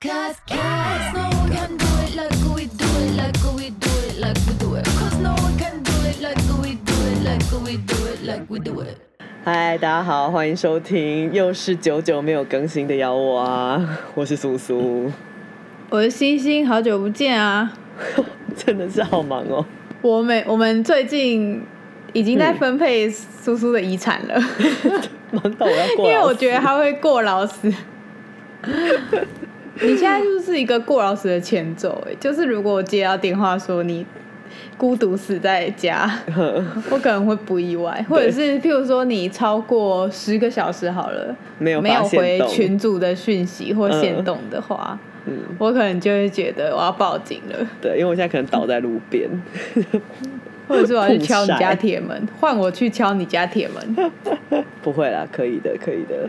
Cause, cause no one can do it like we do it, like we do it, like we do it. Cause no one can do it like we do it, like we do it, like we do it. 嗨，大家好，欢迎收听，又是久久没有更新的咬我啊！我是苏苏，我是星星，好久不见啊！真的是好忙哦。我每我们最近已经在分配苏苏的遗产了，忙到我要因过因，为我觉得他会过劳死。你现在就是一个过劳死的前奏，哎，就是如果我接到电话说你孤独死在家，我可能会不意外，或者是譬如说你超过十个小时好了，没有没有回群主的讯息或线动的话，嗯，我可能就会觉得我要报警了。对，因为我现在可能倒在路边，或者是我要去敲你家铁门，换我去敲你家铁门，不会啦，可以的，可以的，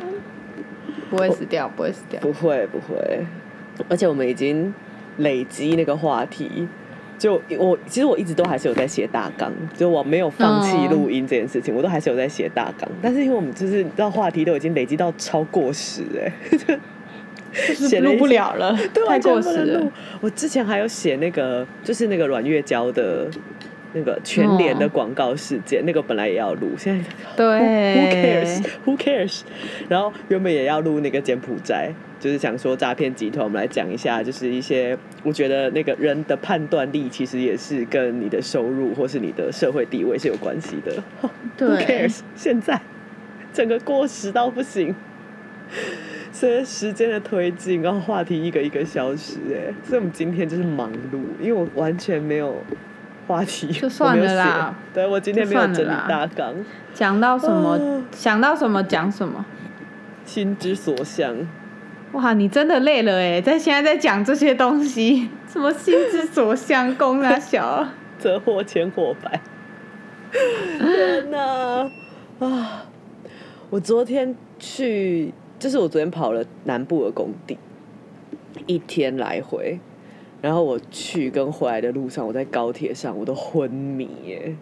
不会死掉，不会死掉。不会不会，而且我们已经累积那个话题。就我其实我一直都还是有在写大纲，就我没有放弃嗯录音这件事情，我都还是有在写大纲。但是因为我们就是你知道话题都已经累积到超过时哎、就是 写录不了了，对，太过时了。我之前还有写那个，就是那个阮月娇的那个全联的哦广告事件，那个本来也要录，现在对 who cares？Who cares？然后原本也要录那个柬埔寨，就是想说诈骗集团，我们来讲一下，就是一些我觉得那个人的判断力其实也是跟你的收入或是你的社会地位是有关系的。Who cares？现在整个过时到不行。随着时间的推进，然后话题一个一个消失，哎，所以我们今天就是忙碌，因为我完全没有话题，就算了啦写对我今天没有整理大纲，讲到什么、哦想到什么讲什么。心之所向。哇，你真的累了哎，在现在在讲这些东西，什么心之所向，公啊小啊，则祸千祸百。天哪！啊！我昨天去，就是我昨天跑了南部的工地，一天来回，然后我去跟回来的路上，我在高铁上我都昏迷耶。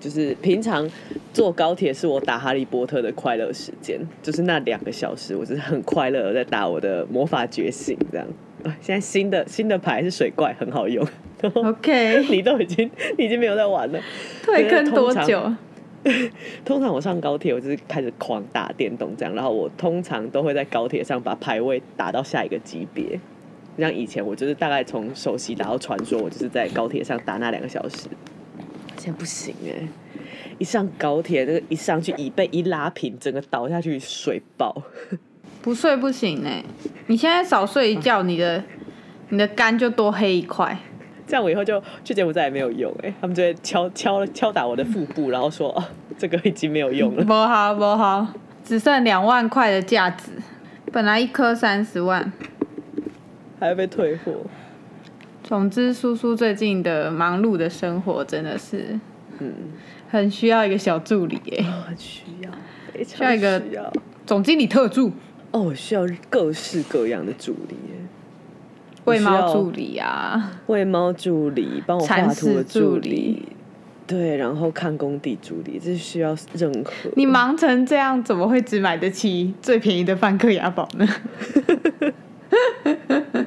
就是平常坐高铁是我打哈利波特的快乐时间，就是那两个小时，我就是很快乐的在打我的魔法觉醒这样。啊，现在新的新的牌是水怪，很好用。OK，你都已经你已经没有在玩了。退坑多久？通常我上高铁，我就是开始狂打电动这样，然后我通常都会在高铁上把排位打到下一个级别。像以前我就是大概从首席打到传说，我就是在高铁上打那两个小时。现在不行哎、一上高铁那个一上去椅背一拉平，整个倒下去水爆。不睡不行哎，你现在少睡一觉，你的你的肝就多黑一块。这样我以后就去柬埔寨也没有用哎、他们就会敲敲敲打我的腹部，然后说哦，这个已经没有用了。不好不好，只剩两万块的价值，本来一颗三十万。还要被退货。总之，叔叔最近的忙碌的生活真的是嗯，很需要一个小助理耶，很需要，非常需要一个。总经理特助、哦，我需要各式各样的助理耶，喂猫助理啊，喂猫助理，帮我画铲图的助理对，然后看工地助理，这需要任何。你忙成这样，怎么会只买得起最便宜的范克雅宝呢？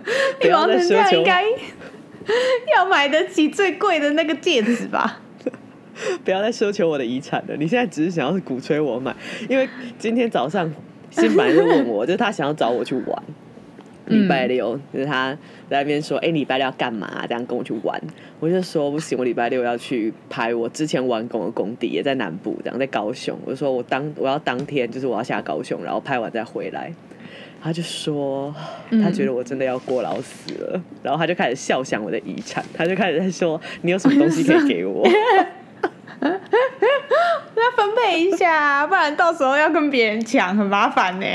不你要再忙成这样，奢求应该要买得起最贵的那个戒指吧？不要再奢求我的遗产了。你现在只是想要鼓吹我买，因为今天早上新本来就问我，就是他想要找我去玩。礼拜六，就是他在那边说：“哎、礼拜六要干嘛？”这样跟我去玩，我就说不行，我礼拜六要去拍我之前完工的工地，也在南部，这样在高雄。我就说我当我要当天就是我要下高雄，然后拍完再回来。他就说他觉得我真的要过劳死了，然后他就开始笑想我的遗产，他就开始在说你有什么东西可以给我。那分配一下，不然到时候要跟别人抢，很麻烦呢。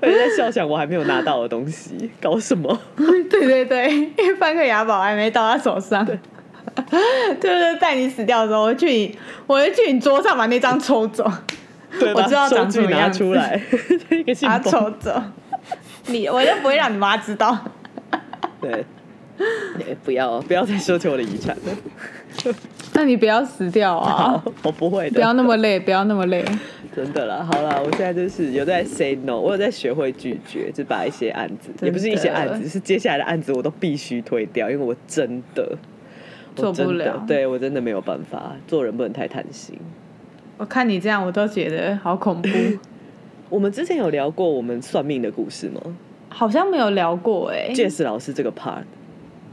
我就在笑想我还没有拿到的东西，搞什么？对对对，因为半克雅宝还没到他手上。就是在你死掉的时候，我会去你，我就去你桌上把那张抽走，我知道长收据拿什么样子出来，一个信把。抽走。你我就不会让你妈知道。对，哎不要不要再奢求我的遗产了。那你不要死掉啊！我不会的。不要那么累，不要那么累。真的啦，好啦，我现在就是有在 say no，我有在学会拒绝，就把一些案子，也不是一些案子，是接下来的案子我都必须推掉，因为我真的我做不了对我真的没有办法，做人不能太贪心。我看你这样，我都觉得好恐怖。我们之前有聊过我们算命的故事吗好像没有聊过哎、？Jess 老师这个 part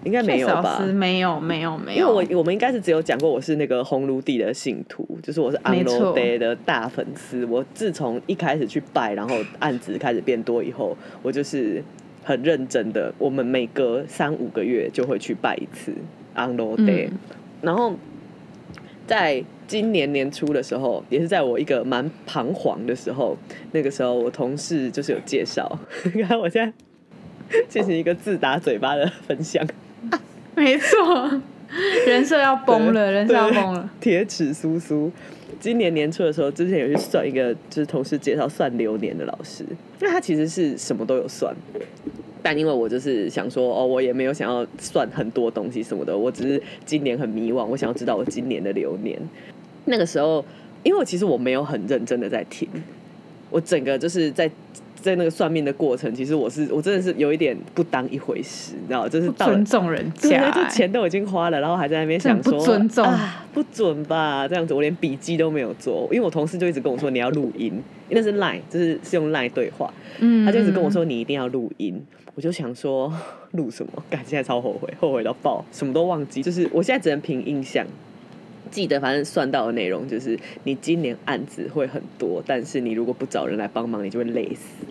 应该没有吧师？没有没有没有因有，为我我们应该是只有讲过我是那个红炉地的信徒，就是我是安罗没错 day 的大粉丝。我自从一开始去拜，然后案子开始变多以后，我就是很认真的，我们每隔三五个月就会去拜一次安罗 day，、嗯然后在今年年初的时候，也是在我一个蛮彷徨的时候，那个时候我同事就是有介绍，你 看我现在进行一个自打嘴巴的分享。没错，人设要崩了，人设要崩了。铁齿苏苏。今年年初的时候，之前有去算一个，就是同事介绍算流年的老师，那他其实是什么都有算，但因为我就是想说，哦，我也没有想要算很多东西什么的，我只是今年很迷惘，我想要知道我今年的流年。那个时候，因为我其实我没有很认真的在听，我整个就是在在那个算命的过程，其实我是我真的是有一点不当一回事，你知道，就是不到尊重人对，家、钱都已经花了，然后还在那边想说不尊重啊，不准吧？这样子，我连笔记都没有做，因为我同事就一直跟我说你要录音，因为那是 Line，就是是用 Line 对话，嗯，他就一直跟我说你一定要录音。我就想说 录什么？感，现在超后悔，后悔到爆，什么都忘记。就是我现在只能凭印象记得，反正算到的内容就是你今年案子会很多，但是你如果不找人来帮忙，你就会累死。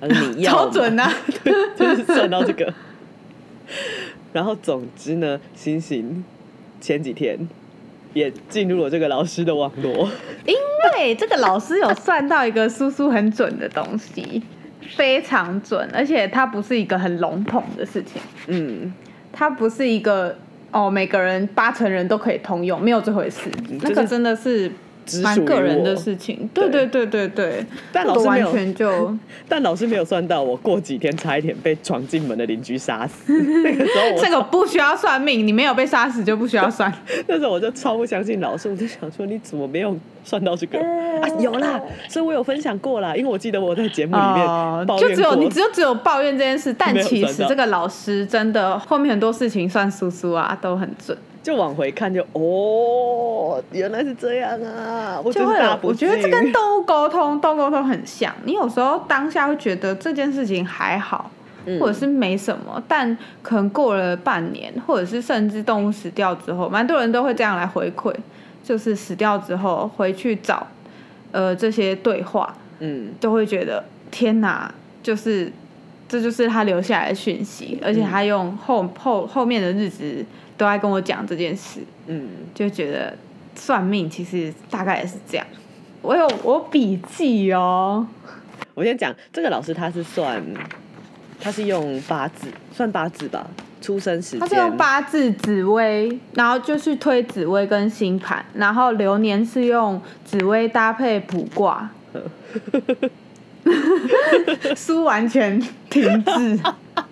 而你要 超嘛准啊！就是算到这个。然后总之呢，星星前几天也进入了这个老师的网络，因为这个老师有算到一个叔叔很准的东西，非常准，而且它不是一个很笼统的事情，嗯，它不是一个哦每个人八成人都可以通用，没有这回事，那个就是真的是蛮个人的事情。对对对对对对，但老师没有全就 但老师没有算到我过几天差一点被闯进门的邻居杀死。那个时候这个不需要算命，你没有被杀死就不需要算。那时候我就超不相信老师，我就想说你怎么没有算到这个啊？有啦，所以我有分享过啦，因为我记得我在节目里面就只有你只有只有抱怨这件事，但其实这个老师真的后面很多事情算叔叔啊都很准，就往回看就哦，原来是这样啊！我就会我觉得这跟动物沟通动物沟通很像。你有时候当下会觉得这件事情还好，嗯或者是没什么，但可能过了半年，或者是甚至动物死掉之后，蛮多人都会这样来回馈，就是死掉之后回去找呃这些对话，嗯都会觉得天哪，就是这就是他留下来的讯息，而且他用后后后面的日子都在跟我讲这件事，嗯，就觉得算命其实大概也是这样。我有我有笔记哦，我先讲这个老师他是算，他是用八字算八字吧，出生时间。他是用八字、紫薇，然后就是推紫薇跟星盘，然后流年是用紫薇搭配卜卦。书完全停滞，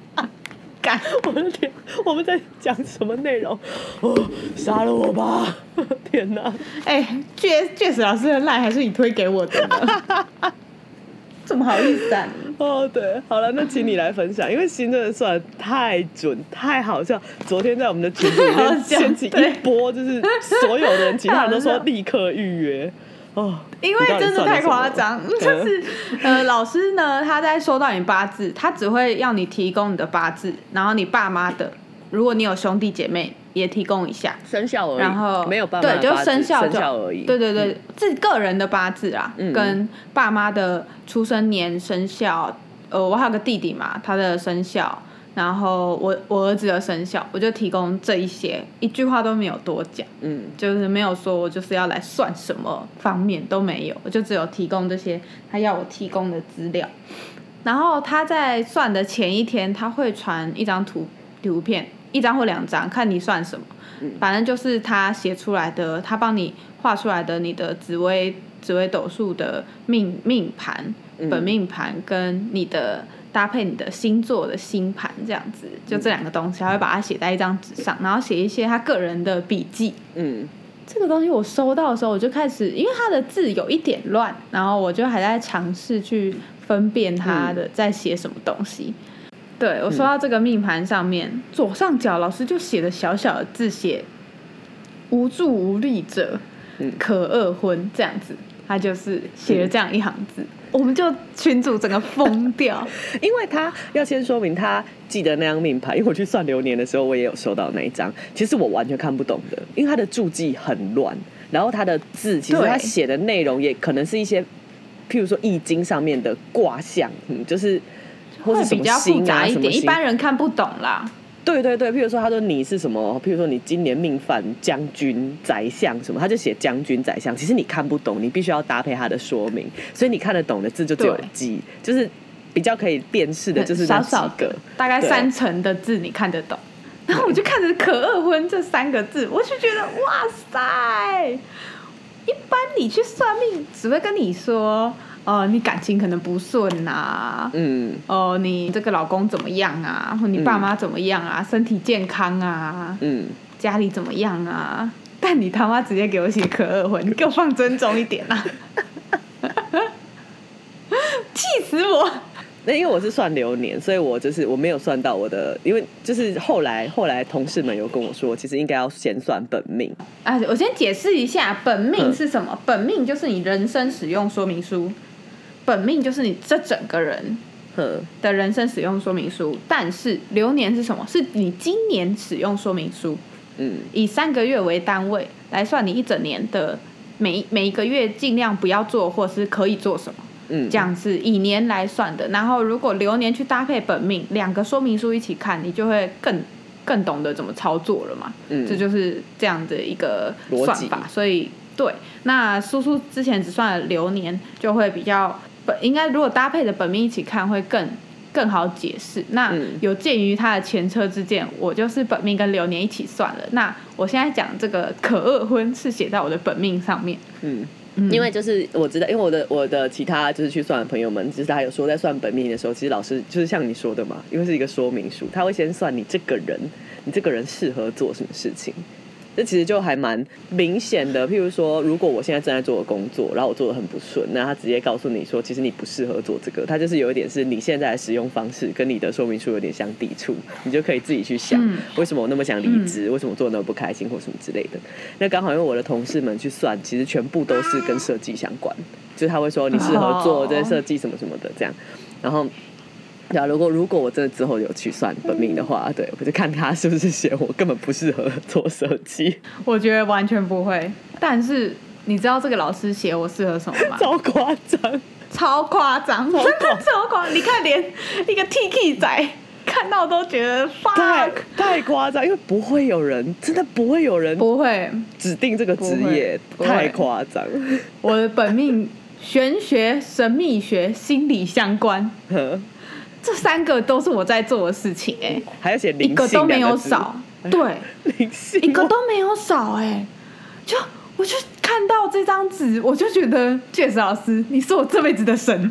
干 我的天，我们在讲什么内容？哦，杀了我吧！天哪！哎、确确实老师的赖还是你推给我的呢，怎么好意思啊？哦，对，好了，那请你来分享，因为新真的算得太准、太好笑。昨天在我们的群组里面掀起一波，就是所有的人，其他人都说立刻预约。哦，因为真的太夸张，就是呃，老师呢，他在收到你八字，他只会要你提供你的八字，然后你爸妈的，如果你有兄弟姐妹，也提供一下。生肖而已，然后没有爸妈对，就生生肖就肖而已。对对对，自个人的八字啊，嗯跟爸妈的出生年生肖，呃，我还有个弟弟嘛，他的生肖，然后我我儿子的生肖，我就提供这一些，一句话都没有多讲，嗯，就是没有说我就是要来算什么方面都没有，我就只有提供这些他要我提供的资料。然后他在算的前一天，他会传一张图图片一张或两张，看你算什么。反正就是他写出来的，他帮你画出来的你的紫微紫微斗数的命命盘、本命盘跟你的搭配你的星座的星盘这样子，就这两个东西，他会把它写在一张纸上，然后写一些他个人的笔记。嗯，这个东西我收到的时候，我就开始，因为他的字有一点乱，然后我就还在尝试去分辨他的在写什么东西。对我收到这个命盘上面左上角老师就写的小小的字写无助无力者可二婚这样子，他就是写了这样一行字，我们就群主整个疯掉。因为他要先说明他记得那张命牌，因为我去算流年的时候，我也有收到那一张，其实我完全看不懂的，因为他的注记很乱，然后他的字其实他写的内容也可能是一些，譬如说易经上面的卦象，嗯，就是或是什么会比较复杂一点，一般人看不懂啦。对对对，譬如说他说你是什么，譬如说你今年命犯将军、宰相什么，他就写将军、宰相，其实你看不懂，你必须要搭配他的说明，所以你看得懂的字就只有几，就是比较可以辨识的，就是那少少个，大概三成的字你看得懂。然后我就看着“可二婚”这三个字，我就觉得哇塞！一般你去算命，只会跟你说，哦、你感情可能不顺呐、嗯，哦、你这个老公怎么样啊？或你爸妈怎么样啊？身体健康啊？嗯，家里怎么样啊？但你他妈直接给我写可二婚，你 给我放尊重一点啊！气死我！那因为我是算流年，所以我就是我没有算到我的，因为就是后来后来同事们有跟我说，其实应该要先算本命，啊，我先解释一下，本命嗯是什么？本命就是你人生使用说明书，本命就是你这整个人哼，的人生使用说明书。但是流年是什么？是你今年使用说明书，嗯以三个月为单位来算你一整年的每每一个月尽量不要做或是可以做什么。嗯，这样是以年来算的。然后如果流年去搭配本命，两个说明书一起看，你就会更更懂得怎么操作了嘛。嗯这就是这样的一个算法。所以对，那叔叔之前只算了流年，就会比较本应该如果搭配着本命一起看会更。更好解释。那嗯有鉴于他的前车之鉴，我就是本命跟流年一起算了。那我现在讲这个可二婚是写在我的本命上面。嗯。嗯因为就是我知道，因为我的我的其他就是去算的朋友们，就是他有说在算本命的时候，其实老师就是像你说的嘛，因为是一个说明书，他会先算你这个人，你这个人适合做什么事情。这其实就还蛮明显的，譬如说，如果我现在正在做的工作，然后我做的很不顺，那他直接告诉你说，其实你不适合做这个，他就是有一点是你现在的使用方式跟你的说明书有点相抵触，你就可以自己去想，嗯为什么我那么想离职，为什么我做的那么不开心或什么之类的。那刚好因为我的同事们去算，其实全部都是跟设计相关，就是他会说你适合做这些设计什么什么的这样，然后。如果如果我真的之后有去算本命的话，对我就看他是不是写我根本不适合做设计，我觉得完全不会。但是你知道这个老师写我适合什么吗？超夸张。超夸张，真的超夸张！你看，连一个 Tiki 仔看到都觉得太太夸张，因为不会有人，真的不会有人不会，指定这个职业，太夸张。我的本命玄学、神秘学、心理相关，这三个都是我在做的事情、哎，还要写灵性一个都没有少，对，灵性。一个都没有少、哎，就我就看到这张纸，我就觉得 Jess 老师，你是我这辈子的神，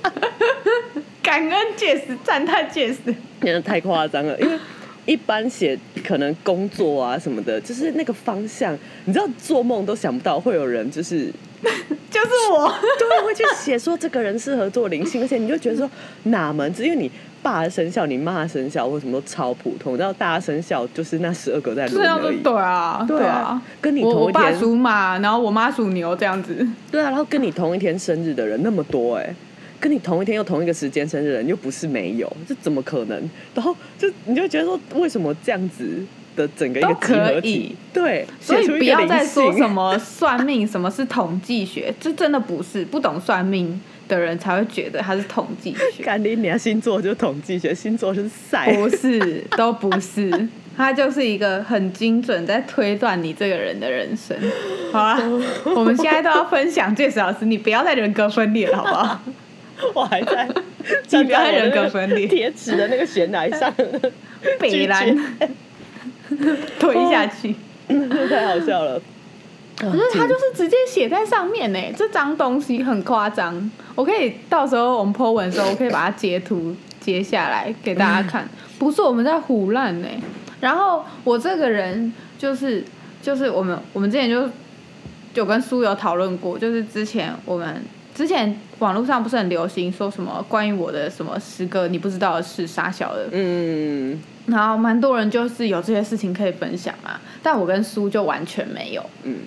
感恩 Jess，赞叹 Jess。真的太夸张了，因为一般写可能工作啊什么的，就是那个方向，你知道做梦都想不到会有人就是 就是我，对会去写说这个人适合做灵性，而且你就觉得说哪门子，因为你爸的生肖、你妈的生肖或什么都超普通，然后大家生肖就是那十二个在对啊，对啊啊，跟你同一天属马，然后我妈属牛，这样子，对啊，然后跟你同一天生日的人那么多哎、跟你同一天又同一个时间生日的人又不是没有，这怎么可能？然后就你就觉得说，为什么这样子的整个一个集合可体以？对，所以不要再说什么算命，什么是统计学，这真的不是不懂算命的人才会觉得它是统计学，干你要！星座就是统计学，星座就是赛。不是，都不是。它就是一个很精准在推断你这个人的人生，好啊！我们现在都要分享 Jess 老师，你不要再人格分裂了，好不好？我还在 站不要人格分裂贴纸的那个悬崖上，北蓝推下去。太好笑了。可是他就是直接写在上面呢，这张东西很夸张。我可以到时候我们 po 文的时候，我可以把它截图截下来给大家看，不是我们在胡乱呢。然后我这个人就是就是我们我们之前就有跟苏有讨论过，就是之前我们之前网络上不是很流行说什么关于我的什么十个你不知道的事傻小的，嗯，然后蛮多人就是有这些事情可以分享嘛，但我跟苏就完全没有。嗯，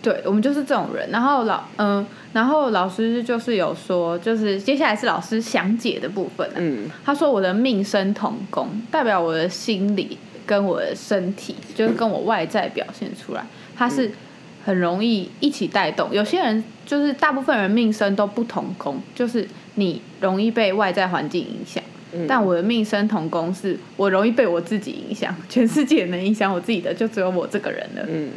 对，我们就是这种人。然后老嗯、然后老师就是有说，就是接下来是老师详解的部分、啊。嗯，他说我的命生同工，代表我的心理跟我的身体，就是跟我外在表现出来，他是很容易一起带动。有些人就是大部分人命生都不同宫，就是你容易被外在环境影响。嗯但我的命生同宫是我容易被我自己影响，全世界能影响我自己的就只有我这个人了。嗯，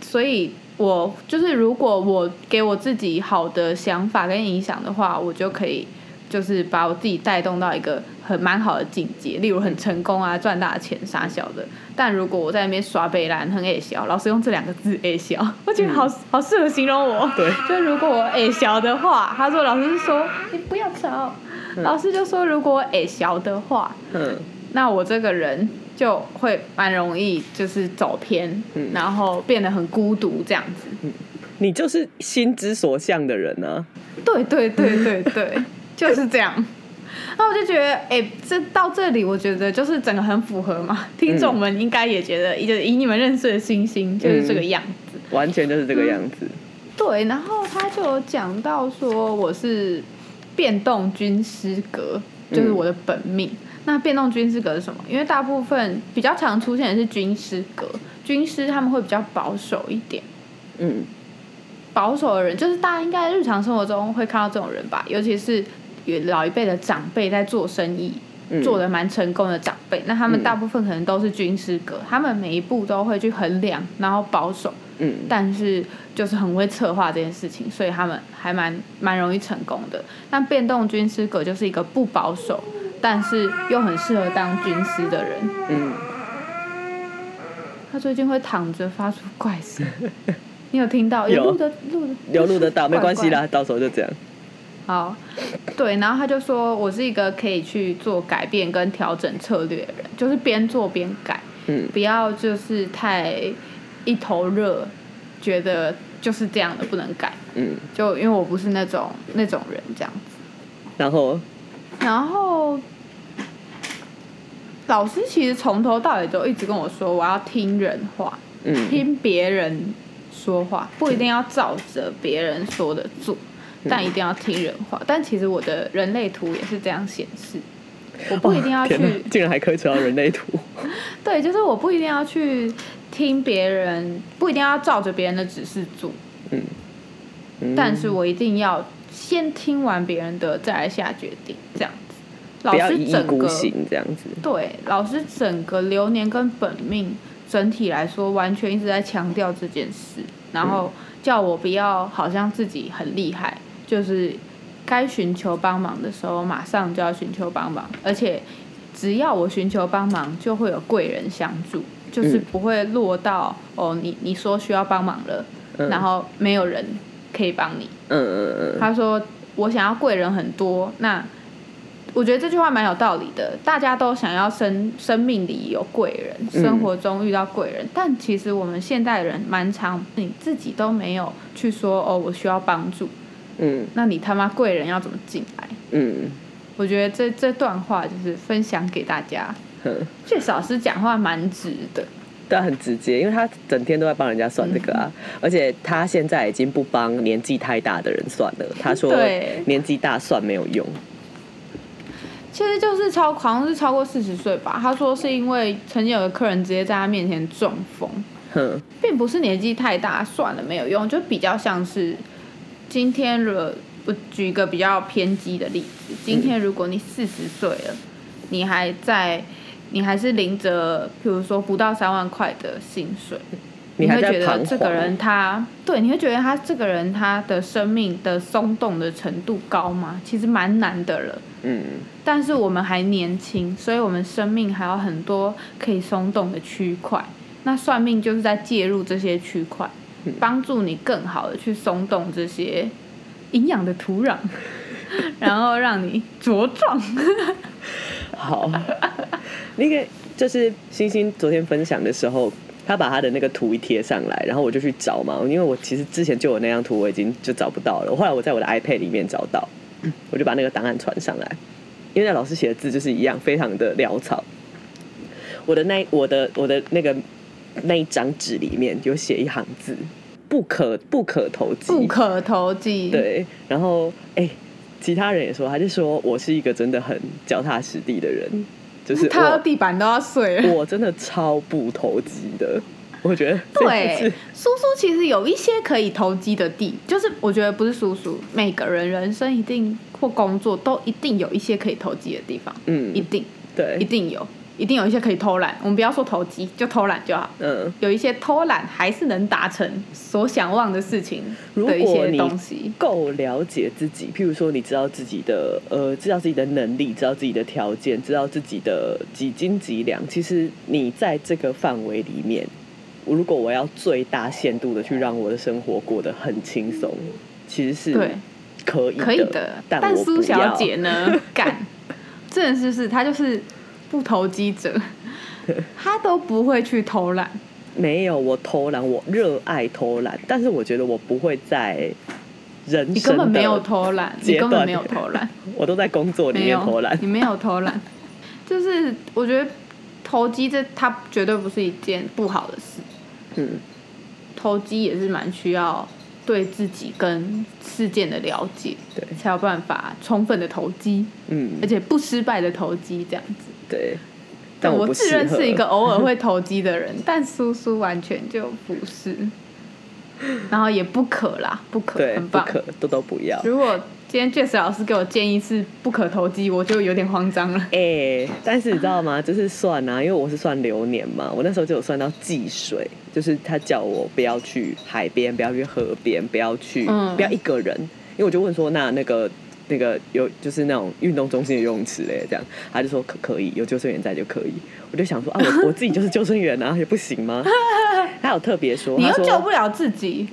所以我就是如果我给我自己好的想法跟影响的话，我就可以就是把我自己带动到一个很蛮好的境界，例如很成功啊，赚大钱啥小的。但如果我在那边耍北兰很矮小，老师用这两个字矮小，我觉得好、好适合形容我。对，就如果我矮小的话，他说老师说你不要吵，老师就说如果我矮小的话，嗯，那我这个人就会蛮容易就是走偏，嗯然后变得很孤独这样子。你就是心之所向的人啊。对对对对对，就是这样。那我就觉得，哎、这到这里，我觉得就是整个很符合嘛。听众们应该也觉得，就是以你们认识的星星就是这个样子。完全就是这个样子。对，然后他就有讲到说我是变动军师格，就是我的本命。那变动军师格是什么？因为大部分比较常出现的是军师格，军师他们会比较保守一点。嗯保守的人，就是大家应该日常生活中会看到这种人吧，尤其是有老一辈的长辈在做生意，嗯做的蛮成功的长辈，那他们嗯大部分可能都是军师格，他们每一步都会去衡量，然后保守，嗯但是就是很会策划这件事情，所以他们还蛮蛮容易成功的。那变动军师格就是一个不保守，但是又很适合当军师的人。嗯，他最近会躺着发出怪声，你有听到？有录的录的有录得到，没关系啦，到时候就这样。好，对，然后他就说我是一个可以去做改变跟调整策略的人，就是边做边改，嗯。不要就是太一头热，觉得就是这样的不能改。嗯，就因为我不是那种那种人这样子，然后？然后老师其实从头到尾都一直跟我说，我要听人话，嗯。听别人说话，不一定要照着别人说的做，但一定要听人话。但其实我的人类图也是这样显示，我不一定要去竟然还可以扯到人类图。对，就是我不一定要去听别人，不一定要照着别人的指示做，嗯但是我一定要先听完别人的，再来下决定，这样子。老师整个孤行这样子。对老师整个流年跟本命整体来说，完全一直在强调这件事，然后叫我不要好像自己很厉害，就是该寻求帮忙的时候马上就要寻求帮忙，而且只要我寻求帮忙，就会有贵人相助，就是嗯。不会落到哦，你你说需要帮忙了，嗯。然后没有人可以帮你。嗯嗯嗯。他说我想要贵人很多，那我觉得这句话蛮有道理的。大家都想要生生命里有贵人，嗯。生活中遇到贵人，但其实我们现代人蛮常你自己都没有去说哦，我需要帮助，嗯。那你他妈贵人要怎么进来？嗯。我觉得这这段话就是分享给大家。嗯，确实老师讲话蛮直的，对啊，很直接，因为他整天都在帮人家算这个啊，嗯。而且他现在已经不帮年纪太大的人算了，他说对。年纪大算没有用。其实就是超好像是超过四十岁吧。他说是因为曾经有个客人直接在他面前中风，哼，并不是年纪太大算了没有用，就比较像是今天如果我举一个比较偏激的例子，今天如果你四十岁了，你还在，你还是领着，比如说不到三万块的薪水，你还会觉得这个人他对，你会觉得他这个人他的生命的松动的程度高吗？其实蛮难的了。嗯，但是我们还年轻，所以我们生命还有很多可以松动的区块。那算命就是在介入这些区块，嗯帮助你更好的去松动这些营养的土壤，然后让你茁壮。好，那个就是星星昨天分享的时候，他把他的那个图一贴上来，然后我就去找嘛，因为我其实之前就有那张图，我已经就找不到了。后来我在我的 iPad 里面找到，我就把那个档案传上来，因为那老师写的字就是一样，非常的潦草。我的那我的我的那个那一张纸里面有写一行字：不可不可投机，不可投机。，对，然后哎、其他人也说，他就说我是一个真的很脚踏实地的人，就是踏到地板都要碎了。我真的超不投机的，我觉得 这对，叔叔其实有一些可以投机的地，就是我觉得不是叔叔，每个人人生一定或工作都一定有一些可以投机的地方，嗯一定对。一，定有，一定有一些可以偷懒。我们不要说投机，就偷懒就好。嗯，有一些偷懒还是能达成所想望的事情如的一些果你东西。够了解自己，譬如说你知道自己的呃，知道自己的能力，知道自己的条件，知道自己的几斤几两，其实你在这个范围里面。如果我要最大限度的去让我的生活过得很轻松，其实是对可以的，可以的，但但苏小姐呢？干，真的是不是她就是不投机者，他都不会去偷懒。没有，我偷懒，我热爱偷懒，但是我觉得我不会在人生你根本没有的，偷懒，你根本没有偷懒，我都在工作里没有面偷懒。你。没有偷懒，就是我觉得投机这它绝对不是一件不好的事，嗯，投机也是蛮需要对自己跟事件的了解，对，才有办法充分的投机，嗯而，且不失败的投机这样子。对。但我自认是一个偶尔会投机的人，但苏苏完全就不是，然后也不可啦，不可，很棒。不可都都不要。如果今天 Jess 老师给我建议是不可投机，我就有点慌张了。哎、但是你知道吗？就是算啊，因为我是算流年嘛，我那时候就有算到忌水，就是他叫我不要去海边，不要去河边，不要去，嗯不要一个人。因为我就问说，那那个那个有就是那种运动中心的游泳池嘞，这样，他就说可可以，有救生员在就可以。我就想说啊，我 我自己就是救生员啊，也不行吗？他有特别说，你又救不了自己，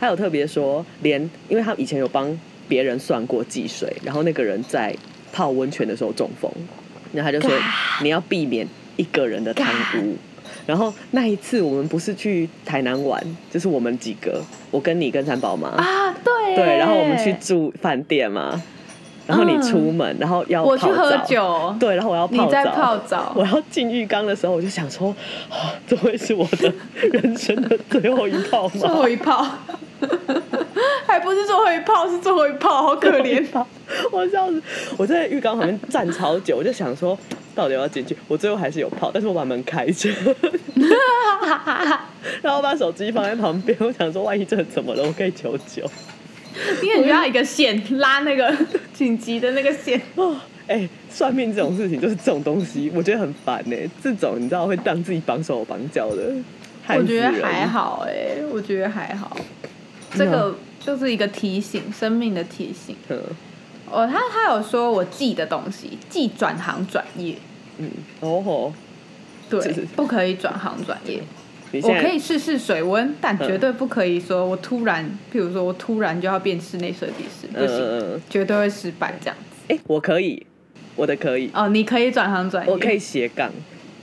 他有特别说，连因为他以前有帮别人算过忌水，然后那个人在泡温泉的时候中风，然后他就说你要避免一个人的贪污。然后那一次我们不是去台南玩，就是我们几个，我跟你跟三宝妈，啊，对对，然后我们去住饭店嘛，然后你出门，然后要我去喝泡澡，酒，对，然后我要泡澡，你在泡澡。我要进浴缸的时候，我就想说，啊这会是我的人生的最后一泡最吗？后一泡，还不是最后一泡，是最后一泡，好可怜。我笑死！我在浴缸旁边站超久，我就想说，到底要进去？我最后还是有泡，但是我把门开着，然后把手机放在旁边。我想说，万一真的怎么了，我可以求救。你很需要一个线拉那个紧急的那个线。哦，哎、算命这种事情就是这种东西，我觉得很烦呢、这种你知道会让自己绑手绑脚的，害我觉得还。好哎、我觉得还好。这个就是一个提醒，生命的提醒。嗯。哦，他他有说我记的东西，记转行转业，嗯，哦吼，对是是，不可以转行转业。我可以试试水温，但嗯绝对不可以说我突然，譬如说我突然就要变室内设计师，不行，绝对会失败这样子。哎、我可以，我的可以，哦，你可以转行转业，我可以，斜杠，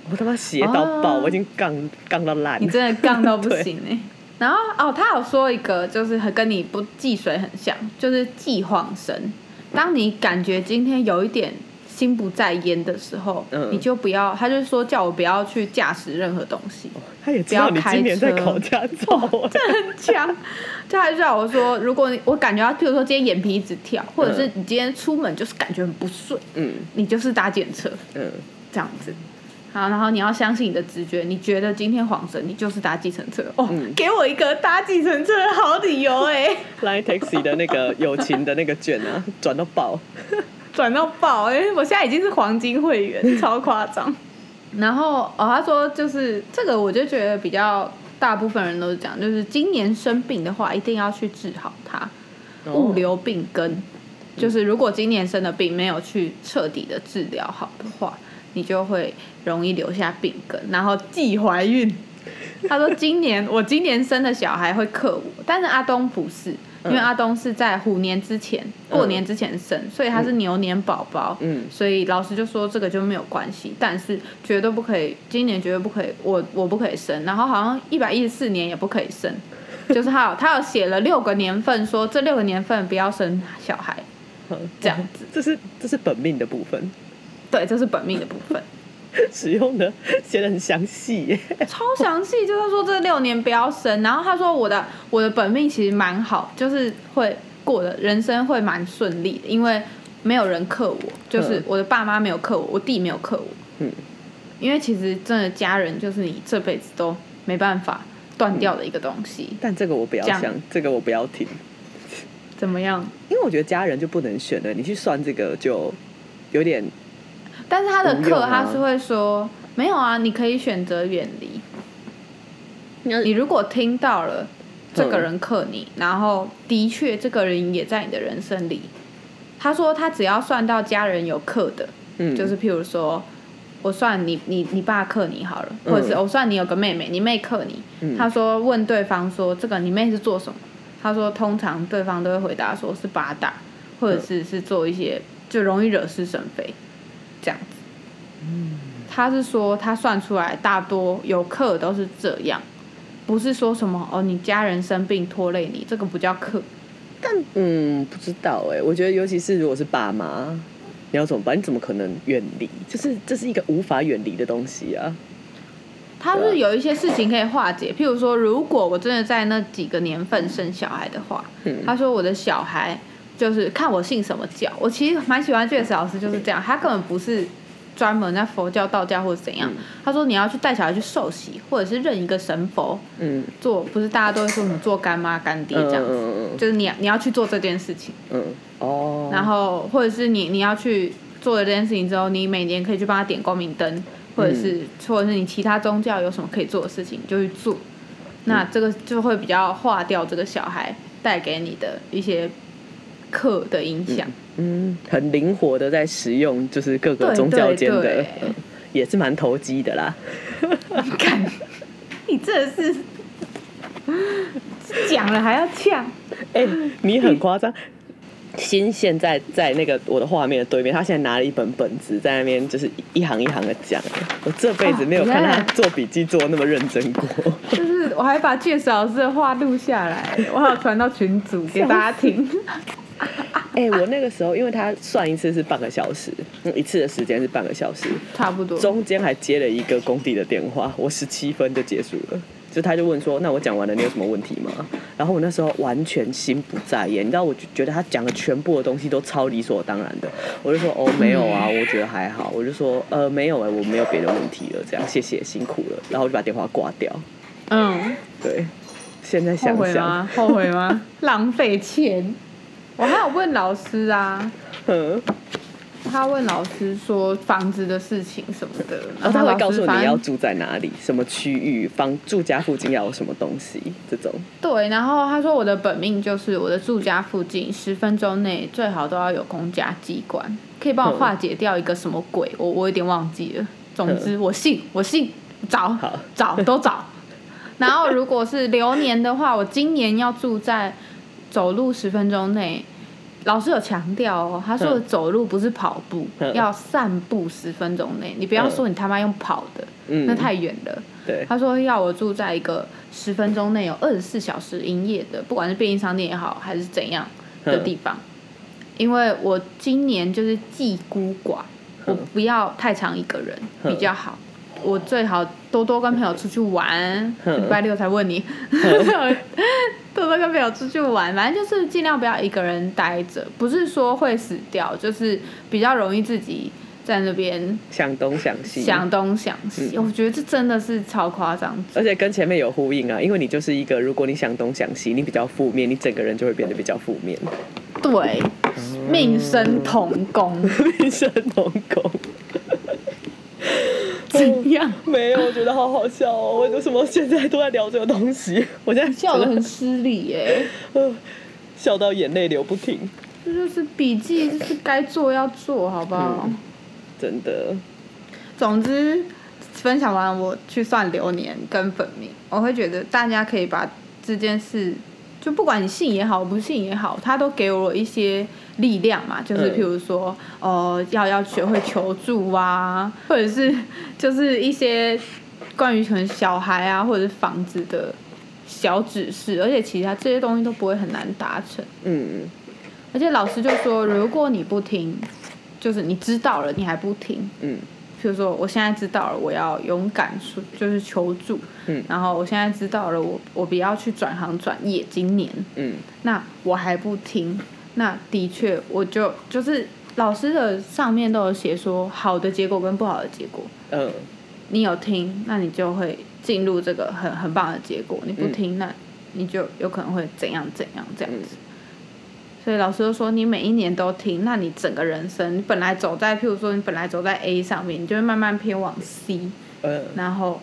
我他妈斜到爆，哦。我已经杠杠到烂。你真的杠到不行 哎、然后哦，他有说一个，就是很跟你不忌水很像，就是忌晃神。当你感觉今天有一点心不在焉的时候，嗯。你就不要，他就说叫我不要去驾驶任何东西，他也知道你今年在不要开车。考驾照、哎很强。就他就叫我说，如果你我感觉到，譬如说今天眼皮一直跳，或者是你今天出门就是感觉很不顺，嗯。你就是搭检车嗯，这样子。好，然后你要相信你的直觉，你觉得今天黄神，你就是搭计程车哦，嗯给我一个搭计程车的好理由哎、Line Taxi 的那个友情的那个券啊，转到爆。转到爆哎、我现在已经是黄金会员，超夸张。然后哦，他说就是这个，我就觉得比较大部分人都是这样，就是今年生病的话，一定要去治好它，哦物流病根。就是如果今年生的病没有去彻底的治疗好的话，你就会容易留下病根，然后忌怀孕。他说今年我今年生的小孩会克我，但是阿东不是，因为嗯阿东是在虎年之前、过年之前生，所以他是牛年宝宝。嗯。所以老师就说这个就没有关系，但是绝对不可以，今年绝对不可以，我我不可以生，然后好像一百一十四年也不可以生，就是他有他有写了六个年份，说这六个年份不要生小孩，这样子，这是这是本命的部分，对，这是本命的部分，使用的写的很详细耶。超详细，就是说这六年不要生，然后他说我的我的本命其实蛮好，就是会过的人生会蛮顺利的，因为没有人克我，就是嗯我的爸妈没有克我，我弟没有克我，嗯，因为其实真的家人就是你这辈子都没办法断掉的一个东西。但这个我不要这样想，这个我不要听，怎么样？因为我觉得家人就不能选了，你去算这个就有点但是他的课啊。他是会说，没有啊，你可以选择远离。你如果听到了这个人克你，然后的确这个人也在你的人生里，他说他只要算到家人有克的，嗯，就是譬如说，我算你你你爸克你好了，嗯。或者是我算你有个妹妹，你妹克你，嗯。他说问对方说这个你妹是做什么？他说通常对方都会回答说是八大，或者是是做一些就容易惹是生非这样子。他是说他算出来大多有课都是这样，不是说什么哦你家人生病拖累你，这个不叫克。嗯，不知道哎，我觉得尤其是如果是爸妈，你要怎么办？你怎么可能远离？就是这是一个无法远离的东西啊。他是有一些事情可以化解，譬如说，如果我真的在那几个年份生小孩的话，嗯他说我的小孩就是看我信什么教。我其实蛮喜欢 Jess 老师就是这样，他根本不是专门在佛教、道教或者怎样。他说你要去带小孩去受洗，或者是认一个神佛嗯做，不是大家都会说什么做干妈干爹嗯这样子，嗯就是你你要去做这件事情，嗯哦，然后或者是你你要去做了这件事情之后，你每年可以去帮他点光明灯，或者是、或者是你其他宗教有什么可以做的事情，就去做。那这个就会比较化掉这个小孩带给你的一些课的影响。嗯，很灵活的在使用，就是各个宗教间的也是蛮投机的啦。看，你真的是讲了还要呛。哎、你很夸张。新现在在那个我的画面的对面，他现在拿了一本本子在那边，就是一行一行的讲。我这辈子没有看他哦做笔记做得那么认真过。就是我还把 Jess 老师的话录下来，我还有传到群组给大家听。哎、我那个时候，因为他算一次是半个小时，嗯一次的时间是半个小时，差不多。中间还接了一个工地的电话，我十七分就结束了。就他就问说：“那我讲完了，你有什么问题吗？”然后我那时候完全心不在焉，你知道，我就觉得他讲的全部的东西都超理所当然的。我就说：“哦，没有啊，我觉得还好。”我就说：“呃，没有哎、我没有别的问题了，这样谢谢，辛苦了。”然后我就把电话挂掉。嗯，对，现在想想想，悔吗？后悔吗？浪费钱。我还有问老师啊，嗯，他问老师说房子的事情什么的，然后他会告诉反正你要住在哪里，什么区域，房住家附近要有什么东西，这种。对，然后他说我的本命就是我的住家附近十分钟内最好都要有公家机关，可以帮我化解掉一个什么鬼，我我有点忘记了。总之我信，我信，找好找都找。然后如果是流年的话，我今年要住在走路十分钟内。老师有强调哦，他说走路不是跑步，嗯要散步十分钟内。你不要说你他妈用跑的，嗯，那太远了。对，他说要我住在一个十分钟内有二十四小时营业的，不管是便利商店也好，还是怎样的地方。因为我今年就是既孤寡，我不要太长一个人比较好。我最好多多跟朋友出去玩，嗯礼拜六才问你，多多跟朋友出去玩，反正就是尽量不要一个人待着，不是说会死掉，就是比较容易自己在那边想东想西，想东想西。我觉得这真的是超夸张，而且跟前面有呼应啊，因为你就是一个，如果你想东想西，你比较负面，你整个人就会变得比较负面，对，命生同工，命生同工。超怎样？没有，我觉得好好笑哦！我为什么现在都在聊这个东西？我现在笑得很失礼耶、呃 笑到眼泪流不停，这就是笔记，就是该做要做，好不好？真的。总之，分享完我去算流年跟本命，我会觉得大家可以把这件事，就不管你信也好，不信也好，他都给我一些力量嘛。就是嗯譬如说，呃，要要学会求助啊，或者是 就是一些关于可能小孩啊，或者是房子的小指示，而且其他这些东西都不会很难达成。嗯而且老师就说，如果你不听，就是你知道了，你还不听，嗯譬如说，我现在知道了，我要勇敢说，就是求助。嗯然后我现在知道了，我我不要去转行转业，今年，嗯那我还不听，那的确我就就是老师的上面都有写说好的结果跟不好的结果，嗯。你有听，那你就会进入这个很很棒的结果；你不听，那你就有可能会怎样怎样这样子。所以老师就说，你每一年都听，那你整个人生，你本来走在，譬如说你本来走在 A 上面，你就会慢慢偏往 C，嗯。然后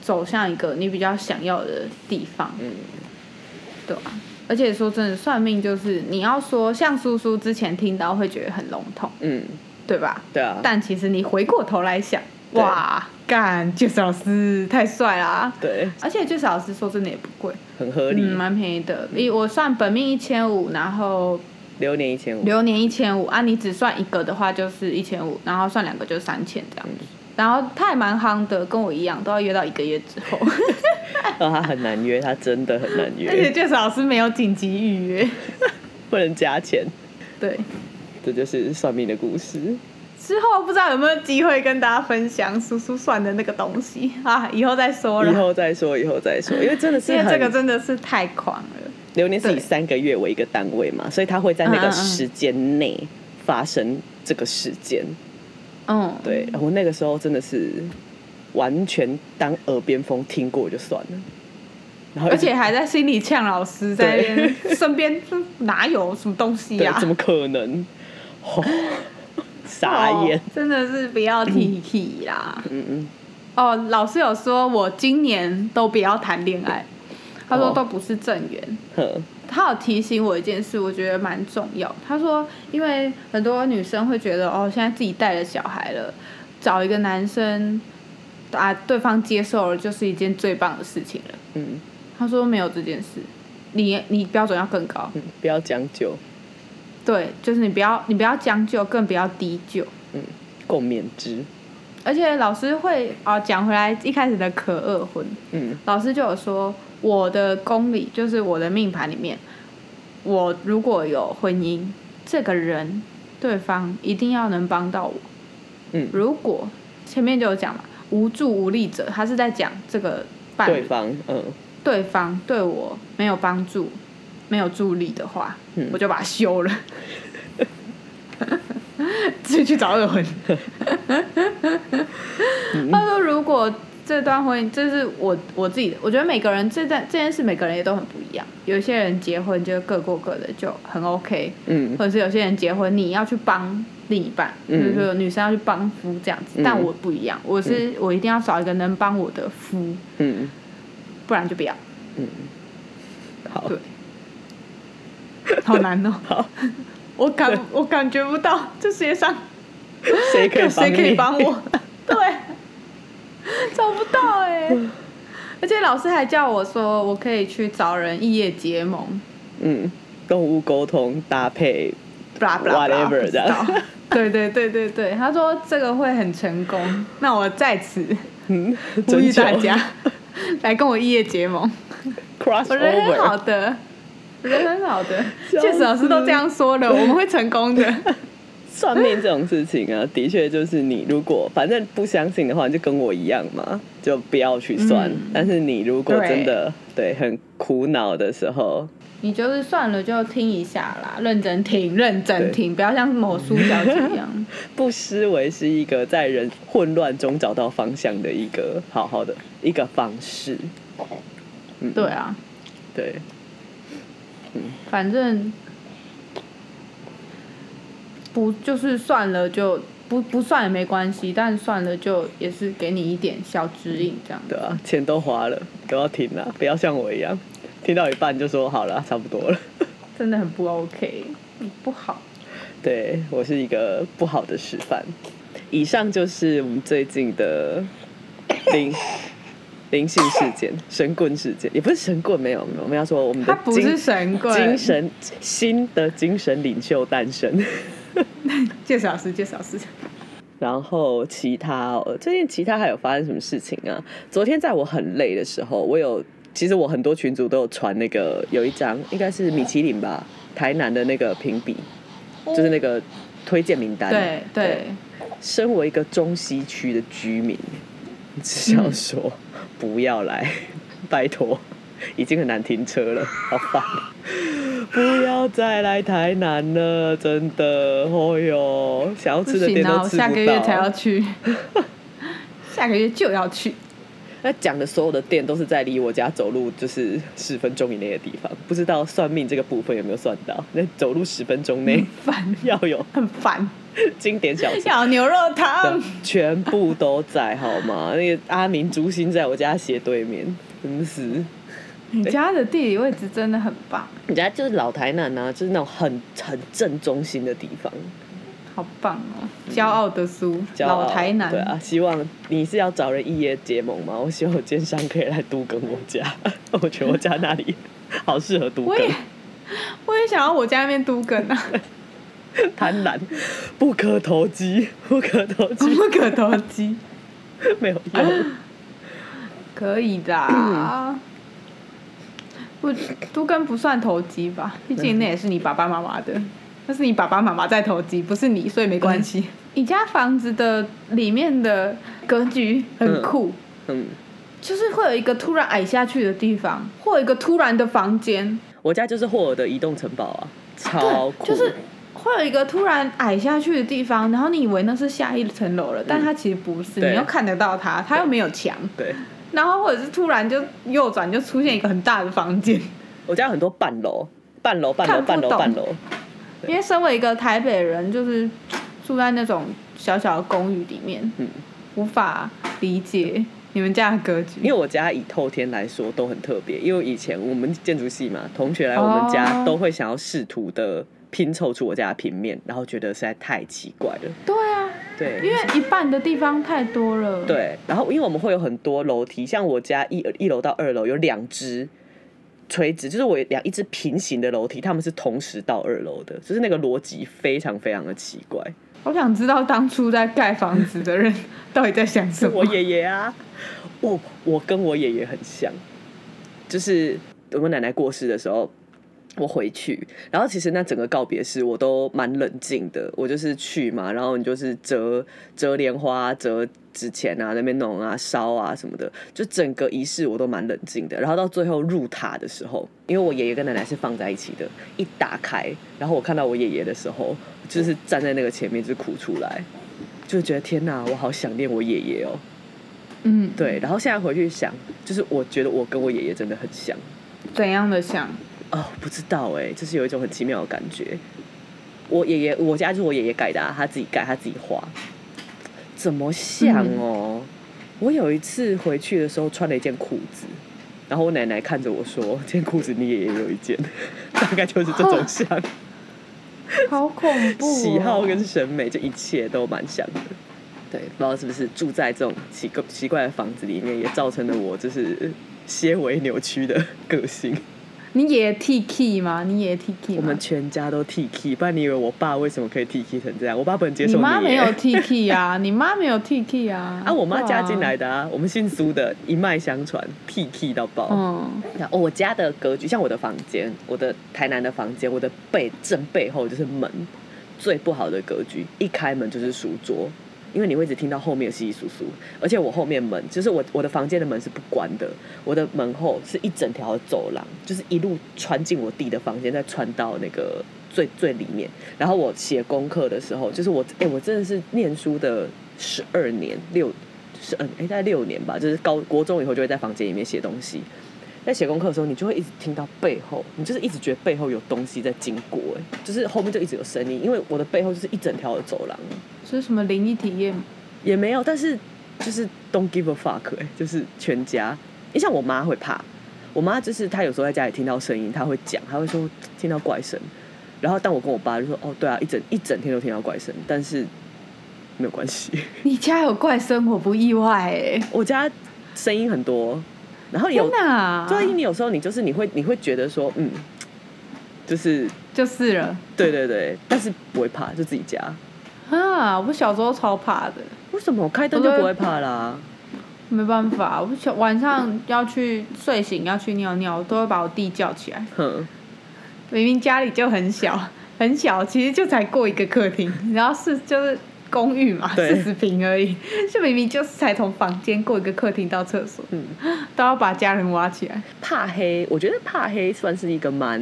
走向一个你比较想要的地方，嗯。对吧、而且说真的，算命就是你要说像叔叔之前听到会觉得很笼统，嗯，对吧？对啊，但其实你回过头来想，哇，干就是老师太帅啦！对，而且就是老师说真的也不贵，很合理。嗯，蛮便宜的。以我算本命一千五，然后流年一千五，流年一千五啊，你只算一个的话就是一千五，然后算两个就是三千这样子。然后他也蛮夯的，跟我一样，都要约到一个月之后。哦，他很难约，他真的很难约而且约，介绍老师没有紧急预约。不能加钱。对，这就是算命的故事。之后不知道有没有机会跟大家分享叔叔算的那个东西啊，以后再说以了。后再说，以后再说，因为真的是 因为这个真的是太狂了。流年是以三个月为一个单位嘛，所以他会在那个时间内发生这个事件。嗯，对我那个时候真的是完全当耳边风听过就算了，然后而且还在心里呛老师，在那边 身边哪有什么东西呀、对怎么可能？哦、傻眼。哦，真的是不要提起啦。嗯嗯，哦，老师有说我今年都不要谈恋爱，他说哦。都不是正缘。呵，他有提醒我一件事，我觉得蛮重要。他说，因为很多女生会觉得，哦，现在自己带了小孩了，找一个男生，啊，对方接受了，就是一件最棒的事情了。嗯他说没有这件事，你你标准要更高。嗯，不要将就，对，就是你不要你不要将就，更不要低就。嗯共勉之。而且老师会啊讲回来一开始的可二婚，嗯老师就有说我的公理就是我的命盘里面，我如果有婚姻，这个人对方一定要能帮到我。嗯，如果前面就有讲嘛，无助无力者，他是在讲这个伴侣。对方，嗯。对方对我没有帮助、没有助力的话，嗯。我就把他休了，自己去找二婚。嗯。他说，如果这段婚姻，这是我我自己的，我觉得每个人这段这件事，每个人也都很不一样。有些人结婚就各过各的，就很 OK，嗯或者是有些人结婚，你要去帮另一半，嗯就是说女生要去帮夫这样子。嗯但我不一样，我是、我一定要找一个能帮我的夫，嗯，不然就不要。嗯好，对，好难哦。好，我感我感觉不到这世界上谁可以谁可以帮我？对，找不到哎、而且老师还叫我说，我可以去找人异业结盟嗯，动物沟通搭配，，blah blah blah，Whatever 不知道对对对对对，他说这个会很成功，那我在此嗯，呼吁大家来跟我异业结盟。cross 我人很好 over，的，我人很好的，笑确实老师都这样说了，我们会成功的。算命这种事情啊，的确就是你如果反正不相信的话，就跟我一样嘛，就不要去算。嗯。但是你如果真的对。很苦恼的时候，你就是算了就听一下啦，认真听，认真对。听，不要像某苏小姐一样。不失为是一个在人混乱中找到方向的一个好好的一个方式。嗯，对啊，对，反正不就是算了就不不算也没关系，但算了就也是给你一点小指引这样。对啊，钱都花了，都要停了，不要像我一样，听到一半就说好了，差不多了。真的很不 OK，不好。对我是一个不好的示范。以上就是我们最近的灵灵性事件、神棍事件，也不是神棍，没有，没有我们要说我们的他不是神棍，精神新的精神领袖诞生。介绍师，介绍师。然后其他、哦、最近其他还有发生什么事情啊？昨天在我很累的时候，我有其实我很多群组都有传那个有一张应该是米其林吧，台南的那个评比，就是那个推荐名单。对对，身为一个中西区的居民，只想说、不要来，拜托，已经很难停车了，好烦。不要再来台南了，真的，哦哟，想要吃的店都吃不到。下个月才要去，下个月就要去。那讲的所有的店都是在离我家走路就是十分钟以内的地方，不知道算命这个部分有没有算到？那走路十分钟内烦，要有很烦。经典小吃。小牛肉汤，全部都在好吗？那个阿明珠心在我家斜对面，真的是。你家的地理位置真的很棒，你家就是老台南啊，就是那种很很正中心的地方，好棒哦！骄傲的苏，骄傲老台南。对啊，希望你是要找人一夜结盟吗？我希望有奸商可以来都跟我家，我觉得我家那里好适合都我也跟。我也想要我家那边都梗啊，贪婪，不可投机，不可投机，不可投机，没有用。可以的啊。不，都跟不算投机吧，毕竟那也是你爸爸妈妈的，那是你爸爸妈妈在投机，不是你，所以没关系。你家房子的里面的格局很酷，嗯，就是会有一个突然矮下去的地方，或有一个突然的房间，我家就是霍尔的移动城堡啊，超酷。就是会有一个突然矮下去的地方，然后你以为那是下一层楼了，但它其实不是，对你又看得到它，它又没有墙，对，然后或者是突然就右转就出现一个很大的房间。我家有很多半楼，半楼，半楼，半楼，半楼。因为身为一个台北人，就是住在那种小小的公寓里面，嗯无法理解你们家的格局。因为我家以透天来说都很特别，因为以前我们建筑系嘛，同学来我们家哦都会想要试图的拼凑出我家的平面，然后觉得实在太奇怪了。对啊，对，因为一半的地方太多了。，对，然后因为我们会有很多楼梯，像我家一一楼到二楼有两只垂直，就是我有两一只平行的楼梯，他们是同时到二楼的，就是那个逻辑非常非常的奇怪。我想知道当初在盖房子的人 到底在想什么。我爷爷啊，我我跟我爷爷很像，就是我奶奶过世的时候。我回去，然后其实那整个告别式我都蛮冷静的，我就是去嘛，然后你就是折折莲花、折纸钱啊，那边弄啊、烧啊什么的，就整个仪式我都蛮冷静的。然后到最后入塔的时候，因为我爷爷跟奶奶是放在一起的，一打开，然后我看到我爷爷的时候，就是站在那个前面就哭出来，就觉得天哪，我好想念我爷爷哦。嗯，对，然后现在回去想，就是我觉得我跟我爷爷真的很像怎样的想？哦，不知道哎，就是有一种很奇妙的感觉。我爷爷，我家就是我爷爷盖的、啊，他自己盖，他自己画，怎么像哦？我有一次回去的时候穿了一件裤子，然后我奶奶看着我说：“这件裤子你爷爷有一件。”大概就是这种像，好恐怖、哦！喜好跟审美，这一切都蛮像的。对，不知道是不是住在这种奇怪奇怪的房子里面，也造成了我就是些微扭曲的个性。你也 T K 吗？你也 T K 吗？我们全家都 T K，不然你以为我爸为什么可以 T K 成这样？我爸不能接受你妈没有 T K 啊，你妈没有 T K 啊。啊，我妈对嫁进来的啊，我们姓苏的，一脉相传，T K 到爆。嗯，哦，我家的格局，像我的房间，我的台南的房间，我的背正背后就是门，最不好的格局，一开门就是书桌，因为你会一直听到后面稀稀疏疏，而且我后面门就是我我的房间的门是不关的，我的门后是一整条走廊，就是一路穿进我弟的房间，再穿到那个最最里面。然后我写功课的时候，就是我哎、我真的是念书的十二年六十嗯哎大概六年吧，就是高国中以后就会在房间里面写东西。在写功课的时候，你就会一直听到背后，你就是一直觉得背后有东西在经过，哎，就是后面就一直有声音，因为我的背后就是一整条的走廊，是什么灵异体验？也没有，但是就是 don't give a fuck，哎，就是全家，你像我妈会怕，我妈就是她有时候在家里听到声音，她会讲，她会说听到怪声，然后但我跟我爸就说，哦，对啊，一整一整天都听到怪声，但是没有关系，你家有怪声，我不意外哎。我家声音很多。然后有，所以你有时候你就是你会你会觉得说，嗯，就是就是了，对对对，但是不会怕，就自己家。啊，我小时候超怕的。为什么我开灯就不会怕啦？没办法，我小晚上要去睡醒要去尿尿，都会把我弟叫起来。哼，明明家里就很小很小，其实就才过一个客厅，然后是就是。公寓嘛，四十平而已，就明明就是才从房间过一个客厅到厕所，嗯，都要把家人挖起来。怕黑，我觉得怕黑算是一个蛮，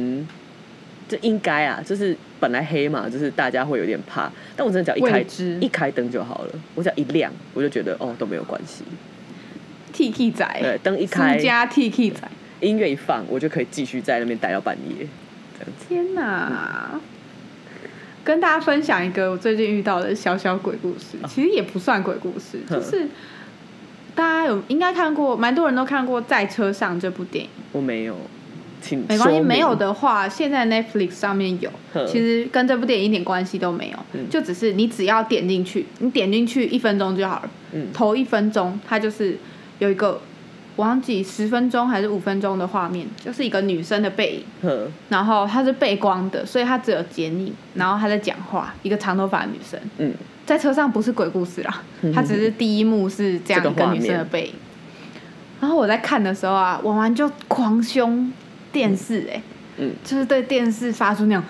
就应该啊，就是本来黑嘛，就是大家会有点怕。但我真的只要一开一开灯就好了，我只要一亮，我就觉得哦都没有关系。T T 仔，对，灯一开加 T T 仔，音乐一放，我就可以继续在那边待到半夜。天哪！跟大家分享一个我最近遇到的小小鬼故事，其实也不算鬼故事，就是大家有应该看过，蛮多人都看过《在车上》这部电影。我没有，请没关系，没有的话，现在 Netflix 上面有，其实跟这部电影一点关系都没有，就只是你只要点进去，你点进去一分钟就好了，头一分钟它就是有一个。我忘记十分钟还是五分钟的画面，就是一个女生的背影，然后她是背光的，所以她只有剪影，然后她在讲话，一个长头发的女生。嗯，在车上不是鬼故事啦，她只是第一幕是这样一个女生的背影。然后我在看的时候啊，玩完就狂凶电视，哎，嗯，就是对电视发出那种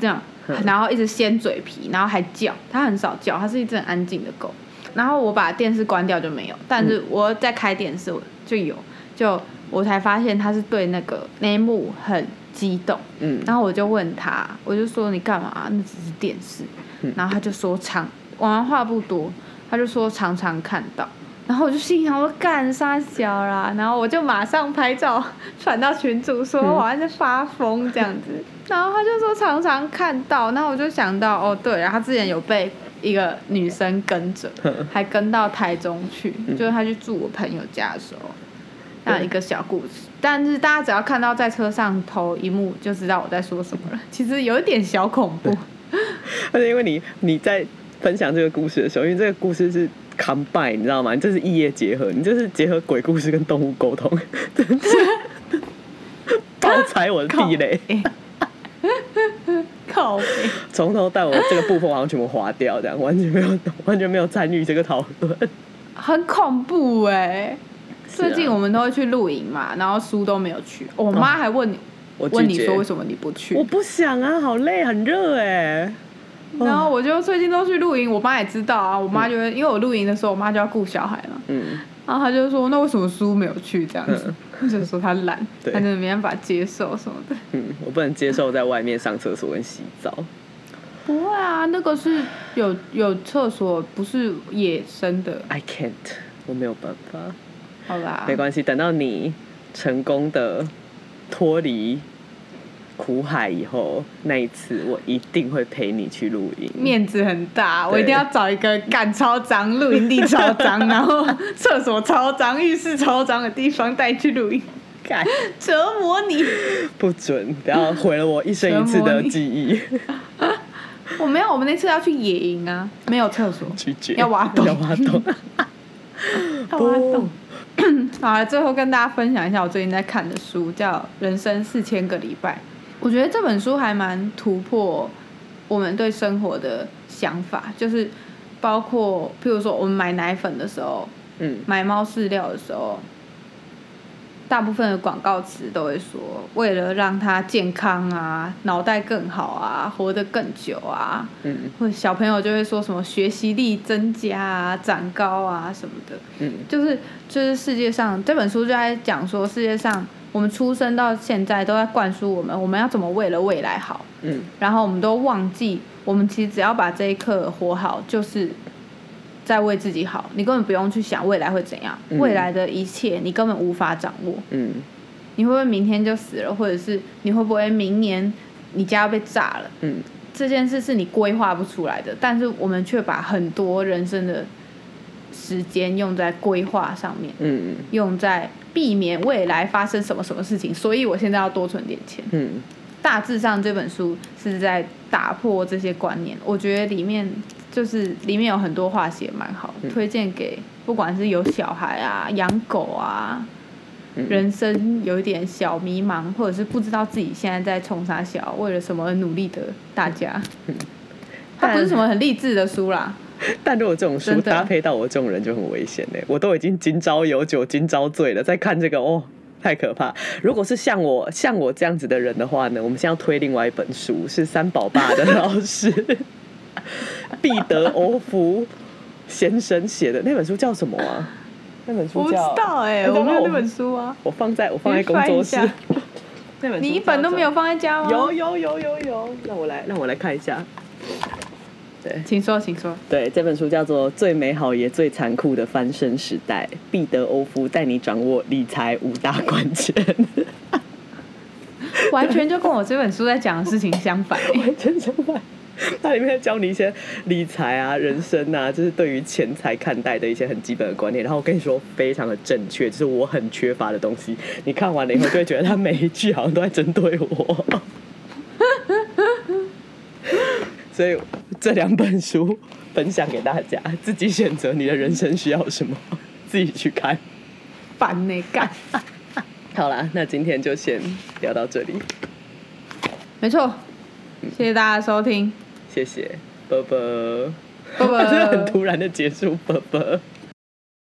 这样，然后一直掀嘴皮，然后还叫，它很少叫，它是一只很安静的狗。然后我把电视关掉就没有，但是我在开电视就有，就我才发现它是对那个那一幕很激动，嗯，然后我就问他，我就说你干嘛？那只是电视，然后他就说常，我们话不多，他就说常常看到，然后我就心想我干啥小啦，然后我就马上拍照传到群主说我还在发疯这样子，然后他就说常常看到，然后我就想到哦对，然后他之前有被。一个女生跟着，还跟到台中去，就是他去住我朋友家的时候，那一个小故事。但是大家只要看到在车上头一幕，就知道我在说什么了。其实有一点小恐怖，而且因为你你在分享这个故事的时候，因为这个故事是 combine，你知道吗？这是异业结合，你这是结合鬼故事跟动物沟通，真是爆踩我的地雷。靠！从头到尾这个部分好像全部划掉，这样完全没有 完全没有参与这个讨论，很恐怖哎！最近我们都会去露营嘛，然后书都没有去。我妈还问你，问你说为什么你不去？我不想啊，好累，很热哎。然后我就最近都去露营，我妈也知道啊。我妈觉得，因为我露营的时候，我妈就要顾小孩嘛。嗯。然后她就说：“那为什么叔没有去这样子？”就是说他懒，他真的没办法接受什么的。嗯，我不能接受在外面上厕所跟洗澡。不会啊，那个是有有厕所，不是野生的。I can't，我没有办法。好啦，没关系，等到你成功的脱离。苦海以后那一次，我一定会陪你去露营。面子很大，我一定要找一个干超脏、露营地超脏，然后厕所超脏、浴室超脏的地方带去露营，干折磨你。不准，不要毁了我一生一次的记忆。我没有，我们那次要去野营啊，没有厕所，拒绝，要挖洞，要挖洞，要挖洞。好，最后跟大家分享一下我最近在看的书，叫《人生四千个礼拜》。我觉得这本书还蛮突破我们对生活的想法，就是包括譬如说我们买奶粉的时候，嗯，买猫饲料的时候，大部分的广告词都会说，为了让它健康啊，脑袋更好啊，活得更久啊，嗯，或者小朋友就会说什么学习力增加啊，长高啊什么的，嗯，就是就是世界上这本书就在讲说世界上。我们出生到现在都在灌输我们，我们要怎么为了未来好。嗯，然后我们都忘记，我们其实只要把这一刻活好，就是在为自己好。你根本不用去想未来会怎样，未来的一切你根本无法掌握。嗯，你会不会明天就死了，或者是你会不会明年你家要被炸了？嗯这件事是你规划不出来的，但是我们却把很多人生的时间用在规划上面，嗯用在避免未来发生什么什么事情。所以我现在要多存点钱。嗯大致上这本书是在打破这些观念，我觉得里面就是里面有很多话写蛮好，嗯推荐给不管是有小孩啊、养狗啊，嗯人生有一点小迷茫，或者是不知道自己现在在冲啥小，为了什么而努力的大家。嗯它不是什么很励志的书啦，但如果这种书搭配到我这种人就很危险呢、我都已经今朝有酒今朝醉了，再看这个哦，太可怕。如果是像我像我这样子的人的话呢，我们现在要推另外一本书，是三宝爸的老师 毕德欧夫先生写的那本书叫什么啊？那本书我不知道哎、我没有那本书啊，我放在我放在工作室 你一本都没有放在家吗？有有有有有，让我来让我来看一下。对请说，请说。对，这本书叫做《最美好也最残酷的翻身时代》，毕德欧夫带你掌握理财五大关键。完全就跟我这本书在讲的事情相反、欸。完全相反。它里面教你一些理财啊、人生啊，就是对于钱财看待的一些很基本的观念。然后我跟你说，非常的正确，就是我很缺乏的东西。你看完了以后，就会觉得他每一句好像都在针对我。所以这两本书分享给大家，自己选择你的人生需要什么，自己去看。烦呢、干。好啦，那今天就先聊到这里，没错，谢谢大家收听，谢谢，啵啵。拜拜这很突然的结束，啵啵。